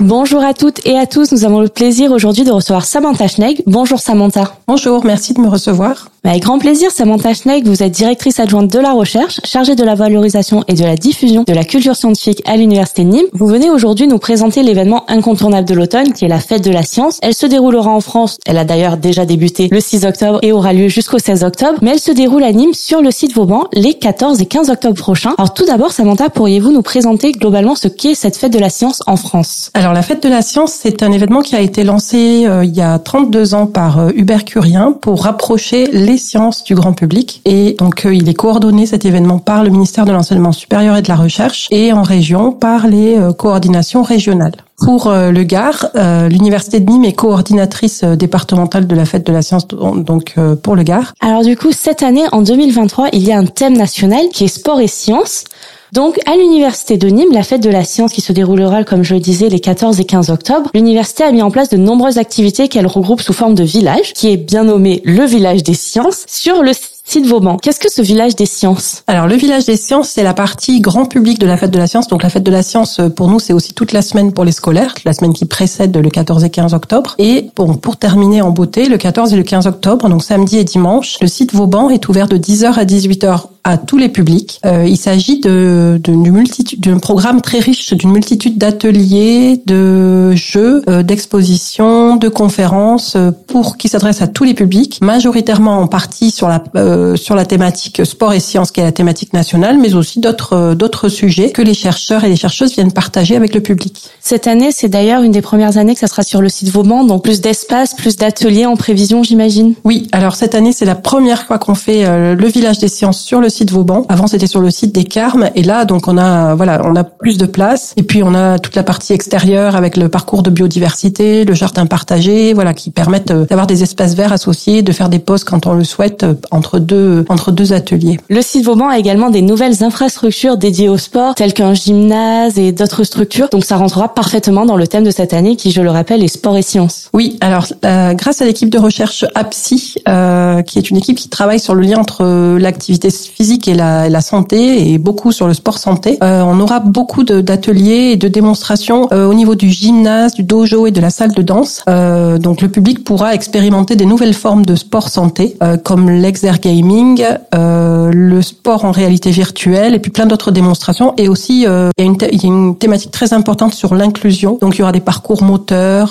Bonjour à toutes et à tous, nous avons le plaisir aujourd'hui de recevoir Samantha Schneig. Bonjour Samantha. Bonjour, merci de me recevoir. Avec grand plaisir, Samantha Schneig, vous êtes directrice adjointe de la recherche, chargée de la valorisation et de la diffusion de la culture scientifique à l'Université de Nîmes. Vous venez aujourd'hui nous présenter l'événement incontournable de l'automne qui est la fête de la science. Elle se déroulera en France, elle a d'ailleurs déjà débuté le 6 octobre et aura lieu jusqu'au 16 octobre, mais elle se déroule à Nîmes sur le site Vauban les 14 et 15 octobre prochains. Alors tout d'abord, Samantha, pourriez-vous nous présenter globalement ce qu'est cette fête de la science en France? Alors la fête de la science, c'est un événement qui a été lancé euh, il y a 32 ans par euh, Hubert Curien pour rapprocher les sciences du grand public. Et donc, euh, il est coordonné cet événement par le ministère de l'Enseignement supérieur et de la Recherche et en région par les euh, coordinations régionales. Pour euh, le Gard, l'université de Nîmes est coordinatrice départementale de la fête de la science, donc pour le Gard. Alors du coup, cette année, en 2023, il y a un thème national qui est sport et sciences. Donc, à l'université de Nîmes, la fête de la science qui se déroulera, comme je le disais, les 14 et 15 octobre, l'université a mis en place de nombreuses activités qu'elle regroupe sous forme de village, qui est bien nommé le village des sciences, sur le site Vauban. Qu'est-ce que ce village des sciences? Alors, le village des sciences, c'est la partie grand public de la fête de la science. Donc, la fête de la science, pour nous, c'est aussi toute la semaine pour les scolaires, la semaine qui précède le 14 et 15 octobre. Et bon, pour terminer en beauté, le 14 et le 15 octobre, donc samedi et dimanche, le site Vauban est ouvert de 10h à 18h à tous les publics. Euh, il s'agit de multitude d'un programme très riche d'une multitude d'ateliers, de jeux, euh, d'expositions, de conférences euh, pour qui s'adresse à tous les publics, majoritairement en partie sur la euh, sur la thématique sport et sciences qui est la thématique nationale, mais aussi d'autres euh, d'autres sujets que les chercheurs et les chercheuses viennent partager avec le public. Cette année, c'est d'ailleurs une des premières années que ça sera sur le site Vauban, donc plus d'espace, plus d'ateliers en prévision, j'imagine. Oui, alors cette année, c'est la première fois qu'on fait le village des sciences sur le site Vauban. Avant, c'était sur le site des Carmes. Et là, donc, on a, voilà, on a plus de place. Et puis, on a toute la partie extérieure avec le parcours de biodiversité, le jardin partagé, voilà, qui permettent euh, d'avoir des espaces verts associés, de faire des pauses quand on le souhaite euh, entre deux, entre deux ateliers. Le site Vauban a également des nouvelles infrastructures dédiées au sport, telles qu'un gymnase et d'autres structures. Donc, ça rentrera parfaitement dans le thème de cette année, qui, je le rappelle, est sport et sciences. Oui. Alors, euh, grâce à l'équipe de recherche APSI, euh, qui est une équipe qui travaille sur le lien entre l'activité physique et la la, santé et beaucoup sur le sport santé. Euh, on aura beaucoup d'ateliers et de démonstrations euh, au niveau du gymnase, du dojo et de la salle de danse. Euh, donc le public pourra expérimenter des nouvelles formes de sport santé comme l'exergaming, le sport en réalité virtuelle et puis plein d'autres démonstrations. Et aussi il y, a une il y a une thématique très importante sur l'inclusion. Donc il y aura des parcours moteurs.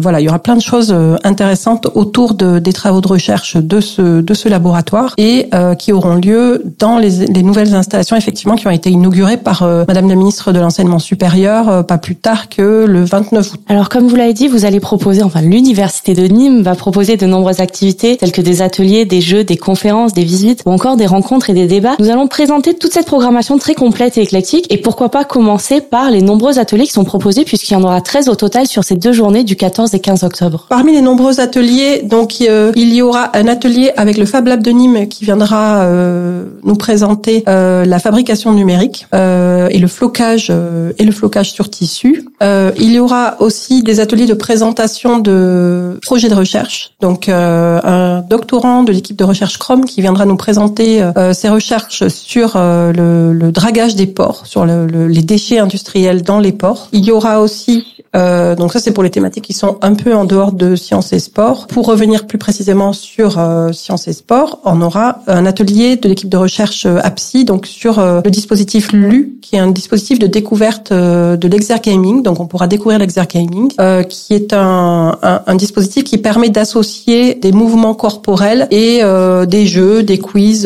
voilà, il y aura plein de choses intéressantes autour de, des travaux de recherche de ce de ce laboratoire et qui auront lieu dans les les nouvelles installations effectivement qui ont été inaugurées par euh, Madame la ministre de l'enseignement supérieur euh, pas plus tard que le 29 août. Alors comme vous l'avez dit, vous allez proposer, enfin l'université de Nîmes va proposer de nombreuses activités telles que des ateliers, des jeux, des conférences, des visites ou encore des rencontres et des débats. Nous allons présenter toute cette programmation très complète et éclectique et pourquoi pas commencer par les nombreux ateliers qui sont proposés puisqu'il y en aura 13 au total sur ces deux journées du 14 et 15 octobre. Parmi les nombreux ateliers, donc euh, il y aura un atelier avec le Fab Lab de Nîmes qui viendra euh, nous présenter euh, la fabrication numérique euh, et le flocage euh, et le flocage sur tissu. il y aura aussi des ateliers de présentation de projets de recherche. Donc un doctorant de l'équipe de recherche Chrome qui viendra nous présenter ses recherches sur le, dragage des ports, sur les déchets industriels dans les ports. Il y aura aussi euh, donc ça, c'est pour les thématiques qui sont un peu en dehors de sciences et sport. Pour revenir plus précisément sur euh, sciences et sport, on aura un atelier de l'équipe de recherche euh, APSI, donc sur euh, le dispositif LU, qui est un dispositif de découverte de l'exergaming. Donc on pourra découvrir l'exergaming, qui est un, un, dispositif qui permet d'associer des mouvements corporels et des jeux, des quiz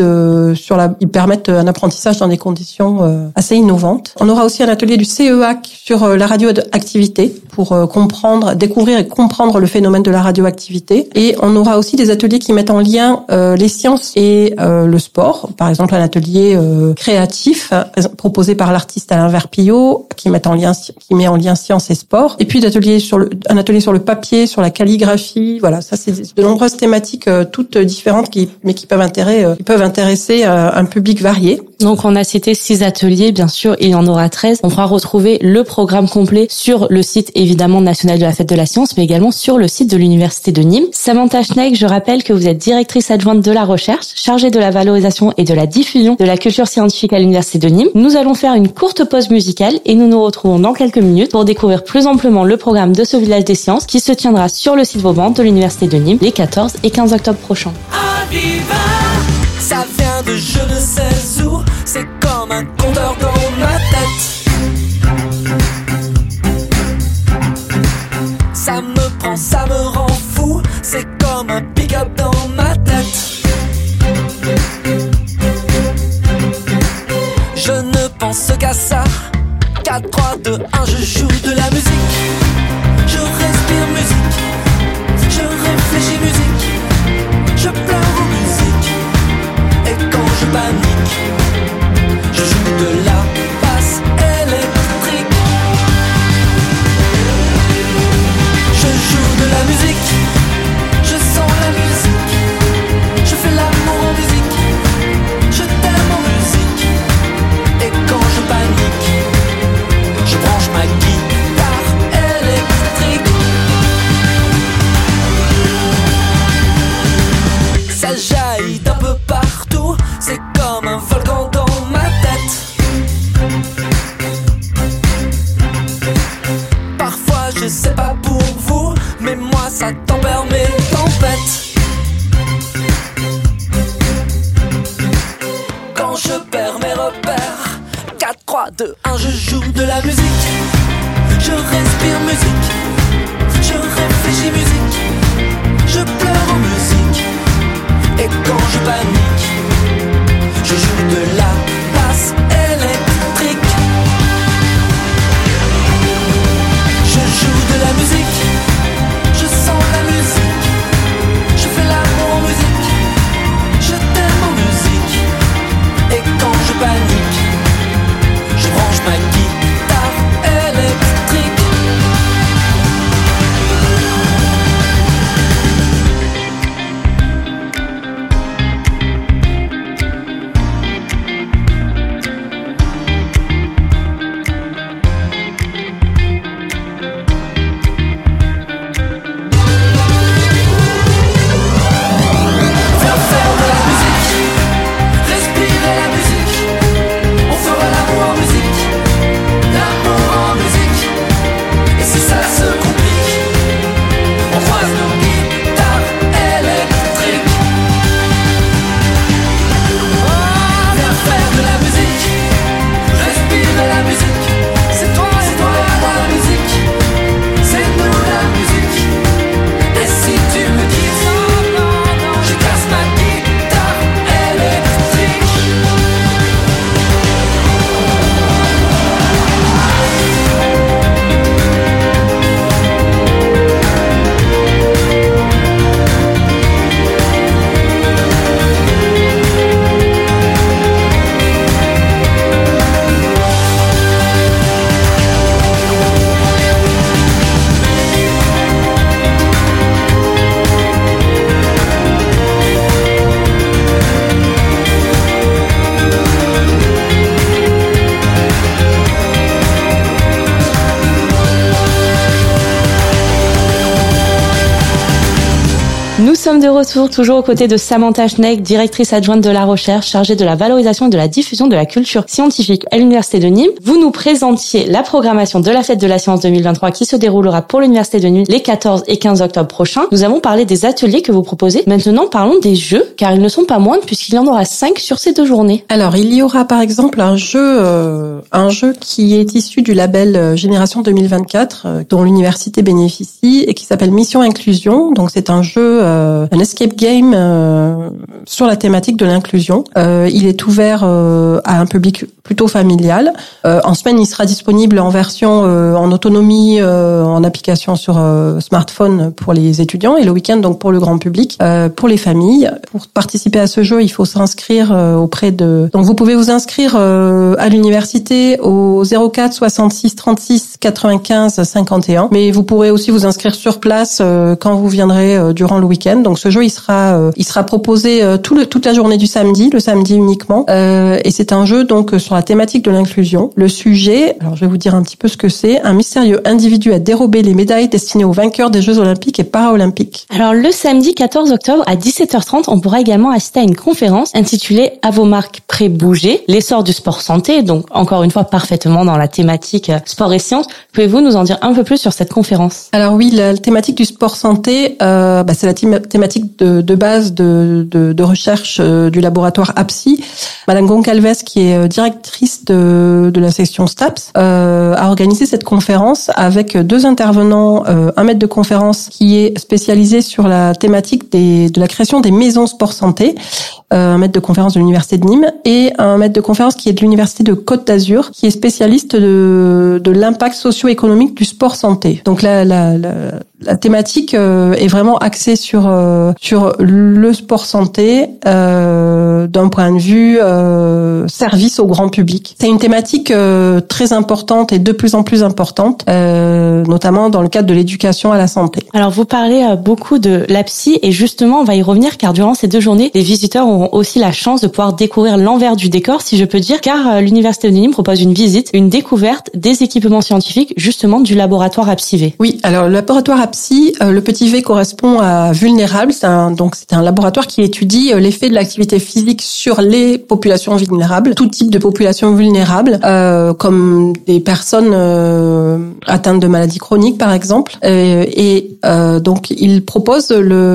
sur la. Ils permettent un apprentissage dans des conditions assez innovantes. On aura aussi un atelier du CEAC sur la radioactivité pour euh, comprendre, découvrir et comprendre le phénomène de la radioactivité. Et on aura aussi des ateliers qui mettent en lien euh, les sciences et euh, le sport. Par exemple, un atelier créatif proposé par l'artiste Alain Verpillot qui met en lien qui met en lien sciences et sport. Et puis d'ateliers sur le, un atelier sur le papier, sur la calligraphie. Voilà, ça c'est de nombreuses thématiques toutes différentes qui mais qui peuvent intéresser qui peuvent intéresser un public varié. Donc on a cité six ateliers, bien sûr, il y en aura 13. On pourra retrouver le programme complet sur le site évidemment national de la fête de la science, mais également sur le site de l'université de Nîmes. Samantha Schneck, je rappelle que vous êtes directrice adjointe de la recherche, chargée de la valorisation et de la diffusion de la culture scientifique à l'université de Nîmes. Nous allons faire une courte pause musicale et nous nous retrouvons dans quelques minutes pour découvrir plus amplement le programme de ce village des sciences qui se tiendra sur le site Vauban de l'université de Nîmes les 14 et 15 octobre prochains. Ça vient de je ne sais où, c'est comme un compteur dans je sais pas pour vous, mais moi ça tempère mes tempêtes. Quand je perds mes repères, 4, 3, 2, 1, je joue de la musique. De retour, toujours aux côtés de Samantha Schneck, directrice adjointe de la recherche, chargée de la valorisation et de la diffusion de la culture scientifique à l'Université de Nîmes. Vous nous présentiez la programmation de la Fête de la Science 2023 qui se déroulera pour l'Université de Nîmes les 14 et 15 octobre prochains. Nous avons parlé des ateliers que vous proposez. Maintenant, parlons des jeux, car ils ne sont pas moindres puisqu'il y en aura 5 sur ces deux journées. Alors, il y aura par exemple un jeu, euh, un jeu qui est issu du label euh, Génération 2024, euh, dont l'université bénéficie et qui s'appelle Mission Inclusion. Donc, c'est un jeu, un escape game euh, sur la thématique de l'inclusion. Euh, il est ouvert euh, à un public plutôt familial. en semaine, il sera disponible en version en autonomie, en application sur smartphone pour les étudiants et le week-end donc pour le grand public, pour les familles. Pour participer à ce jeu, il faut s'inscrire auprès de. Donc vous pouvez vous inscrire à l'université au 04 66 36 95 51, mais vous pourrez aussi vous inscrire sur place quand vous viendrez durant le week-end. Donc ce jeu, il sera, il sera proposé tout le, toute la journée du samedi, le samedi uniquement. Euh, et c'est un jeu donc sur la thématique de l'inclusion. Le sujet, alors je vais vous dire un petit peu ce que c'est. Un mystérieux individu a dérobé les médailles destinées aux vainqueurs des Jeux olympiques et paralympiques. Alors le samedi 14 octobre à 17h30, on pourra également assister à une conférence intitulée À vos marques pré-bouger, l'essor du sport santé. Donc encore une fois parfaitement dans la thématique euh, sport et sciences. Pouvez-vous nous en dire un peu plus sur cette conférence? Alors oui, la, thématique du sport santé, euh, bah, c'est la thématique de, de base de, de, de recherche euh, du laboratoire APSI. Madame Goncalves, qui est euh, de, de la section STAPS, euh, a organisé cette conférence avec deux intervenants, un maître de conférence qui est spécialisé sur la thématique des, de la création des maisons sport santé, un maître de conférence de l'université de Nîmes, et un maître de conférence qui est de l'université de Côte d'Azur, qui est spécialiste de, de l'impact socio-économique du sport santé. Donc la, la, la, la thématique est vraiment axée sur sur le sport santé euh, d'un point de vue euh, service au grand public. C'est une thématique euh, très importante et de plus en plus importante, euh, notamment dans le cadre de l'éducation à la santé. Alors vous parlez euh, beaucoup de la psy et justement on va y revenir car durant ces deux journées, les visiteurs auront aussi la chance de pouvoir découvrir l'envers du décor, si je peux dire, car l'université de Nîmes propose une visite, une découverte des équipements scientifiques justement du laboratoire APSIV. Oui, alors le laboratoire APSI, le petit V correspond à vulnérable, c'est un, donc c'est un laboratoire qui étudie l'effet de l'activité physique sur les populations vulnérables, tout type de populations vulnérables, euh, comme des personnes euh, atteintes de maladies chroniques par exemple. Euh, et euh, donc il propose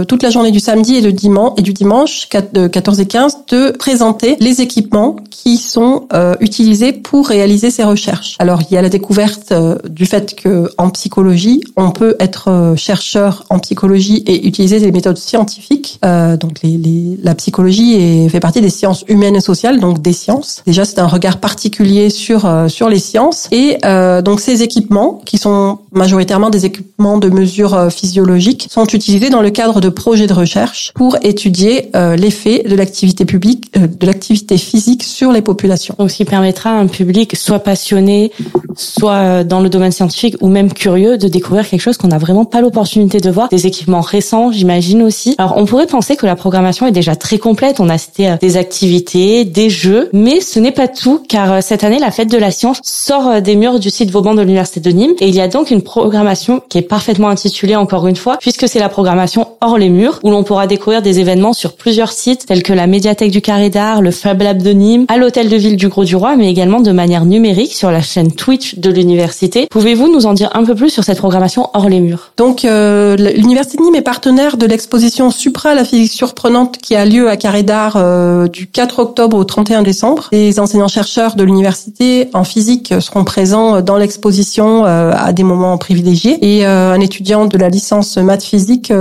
toute la journée du samedi et, le dimanche, et du dimanche de 14 et 15 de présenter les équipements qui sont euh, utilisés pour réaliser ces recherches. Alors il y a la découverte euh, du fait que en psychologie, on peut être chercheur en psychologie et utiliser des méthodes scientifiques, donc les, les, la psychologie est, fait partie des sciences humaines et sociales, donc des sciences. Déjà, c'est un regard particulier sur euh, sur les sciences. Et euh, donc ces équipements, qui sont majoritairement des équipements de mesure euh, physiologique, sont utilisés dans le cadre de projets de recherche pour étudier l'effet de l'activité publique, de l'activité physique sur les populations. Donc, ce qui permettra à un public soit passionné, soit dans le domaine scientifique ou même curieux de découvrir quelque chose qu'on n'a vraiment pas l'opportunité de voir. Des équipements récents, j'imagine aussi. Alors, on pourrait penser que la programmation est déjà très complète. On a cité euh, des activités, des jeux, mais ce n'est pas tout car euh, cette année, la fête de la science sort euh, des murs du site Vauban de l'Université de Nîmes et il y a donc une programmation qui est parfaitement intitulée encore une fois puisque c'est la programmation hors les murs où l'on pourra découvrir des événements sur plusieurs sites tels que la médiathèque du Carré d'Art, le Fab Lab de Nîmes, à l'hôtel de ville du Gros du Roi, mais également de manière numérique sur la chaîne Twitch de l'université. Pouvez-vous nous en dire un peu plus sur cette programmation hors les murs? Donc l'université de Nîmes est partenaire de l'exposition Supra la physique surprenante qui a lieu à Carré d'Art euh, du 4 octobre au 31 décembre. Les enseignants-chercheurs de l'université en physique seront présents dans l'exposition euh, à des moments privilégiés et euh, un étudiant de la licence maths physique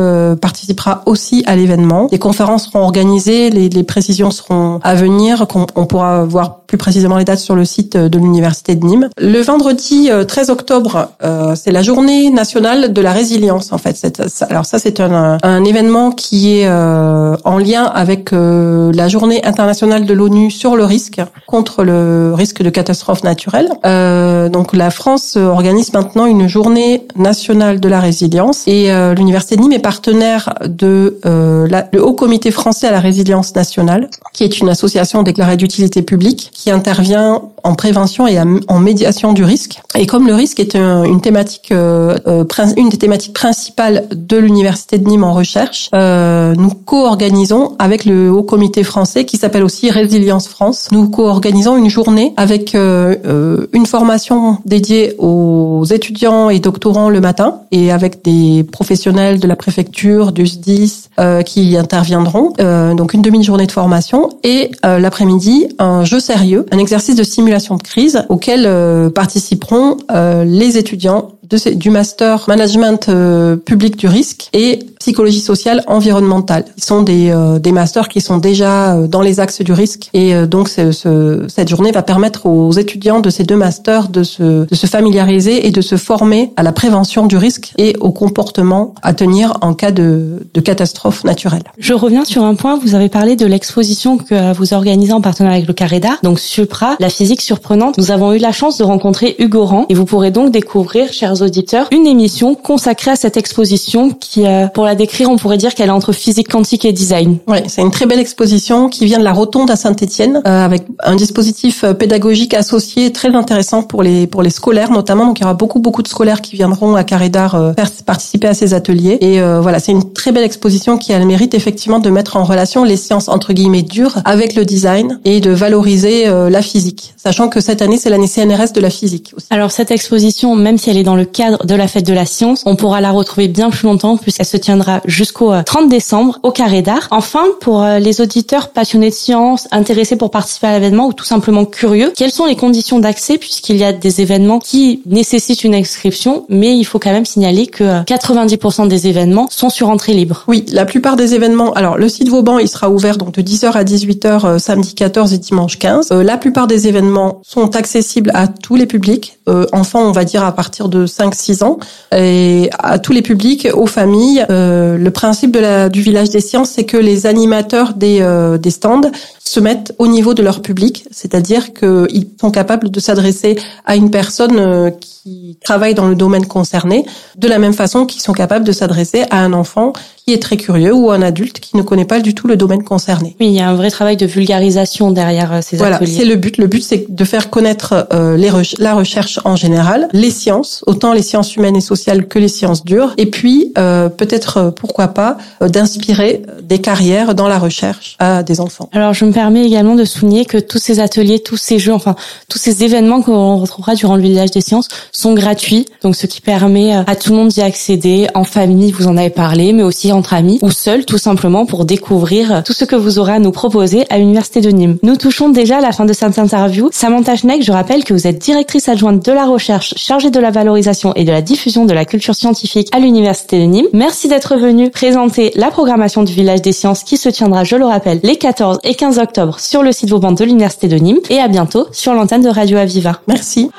participera aussi à l'événement. Les conférences seront organisées, les, précisions seront à venir, qu'on on pourra voir plus précisément les dates sur le site de l'université de Nîmes. Le vendredi 13 octobre, c'est la journée nationale de la résilience en fait. Alors ça c'est un, événement qui est en lien avec euh, la journée internationale de l'ONU sur le risque contre le risque de catastrophe naturelle. Euh, donc la France organise maintenant une journée nationale de la résilience et euh, l'université de Nîmes est partenaire de le Haut Comité français à la résilience nationale, qui est une association déclarée d'utilité publique qui intervient en prévention et en médiation du risque. Et comme le risque est une thématique, une des thématiques principales de l'université de Nîmes en recherche, nous co-organisons avec le Haut Comité français qui s'appelle aussi Résilience France. Nous co-organisons une journée avec euh, euh, une formation dédiée aux étudiants et doctorants le matin et avec des professionnels de la préfecture, du SDIS euh, qui interviendront. donc une demi-journée de formation et l'après-midi un jeu sérieux, un exercice de simulation de crise auquel participeront les étudiants de, du master management euh, public du risque et psychologie sociale environnementale. Ils sont des, euh, des masters qui sont déjà euh, dans les axes du risque et donc ce, cette journée va permettre aux étudiants de ces deux masters de se, de se familiariser et de se former à la prévention du risque et au comportement à tenir en cas de, de catastrophe naturelle. Je reviens sur un point, vous avez parlé de l'exposition que vous organisez en partenariat avec le Carré d'Art, donc Supra, la physique surprenante. Nous avons eu la chance de rencontrer Hugo Rand et vous pourrez donc découvrir, chers auditeurs, une émission consacrée à cette exposition qui, euh, pour la décrire, on pourrait dire qu'elle est entre physique quantique et design. Oui, c'est une très belle exposition qui vient de la Rotonde à Saint-Étienne euh, avec un dispositif euh, pédagogique associé très intéressant pour les pour les scolaires notamment. Donc il y aura beaucoup beaucoup de scolaires qui viendront à Carré d'Art participer à ces ateliers. Et voilà, c'est une très belle exposition qui a le mérite effectivement de mettre en relation les sciences entre guillemets dures avec le design et de valoriser la physique, sachant que cette année c'est l'année CNRS de la physique. Aussi. Alors cette exposition, même si elle est dans le cadre de la fête de la science, on pourra la retrouver bien plus longtemps puisqu'elle se tiendra jusqu'au 30 euh, décembre au Carré d'Art. Enfin, pour euh, les auditeurs passionnés de science, intéressés pour participer à l'événement ou tout simplement curieux, quelles sont les conditions d'accès puisqu'il y a des événements qui nécessitent une inscription, mais il faut quand même signaler que 90% euh, des événements sont sur entrée libre. Oui, la plupart des événements. Alors le site Vauban, il sera ouvert donc de 10h à 18h samedi 14 et dimanche 15. la plupart des événements sont accessibles à tous les publics, enfants on va dire à partir de 5-6 ans, et à tous les publics, aux familles. Euh, le principe du village des sciences, c'est que les animateurs des, euh, des stands se mettent au niveau de leur public, c'est-à-dire qu'ils sont capables de s'adresser à une personne euh, qui travaille dans le domaine concerné, de la même façon qu'ils sont capables de s'adresser à un enfant qui est très curieux ou un adulte qui ne connaît pas du tout le domaine concerné. Oui, il y a un vrai travail de vulgarisation derrière euh, ces voilà, ateliers. Voilà, c'est le but. Le but, c'est de faire connaître euh, les la recherche en général, les sciences, autant les sciences humaines et sociales que les sciences dures, et puis euh, peut-être, pourquoi pas, d'inspirer des carrières dans la recherche à des enfants. Alors, je me permets également de souligner que tous ces ateliers, tous ces jeux, enfin tous ces événements qu'on retrouvera durant le village des sciences sont gratuits, donc ce qui permet à tout le monde d'y accéder en famille. Vous en avez parlé, mais aussi entre amis ou seul tout simplement pour découvrir tout ce que vous aurez à nous proposer à l'Université de Nîmes. Nous touchons déjà à la fin de cette interview. Samantha Schneck, je rappelle que vous êtes directrice adjointe de la recherche chargée de la valorisation et de la diffusion de la culture scientifique à l'Université de Nîmes. Merci d'être venue présenter la programmation du Village des Sciences qui se tiendra, je le rappelle, les 14 et 15 octobre sur le site Vauban de l'Université de Nîmes et à bientôt sur l'antenne de Radio Aviva. Merci.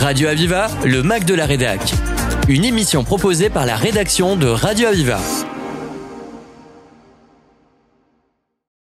Radio Aviva, le Mac de la Rédac une émission proposée par la rédaction de Radio Aviva.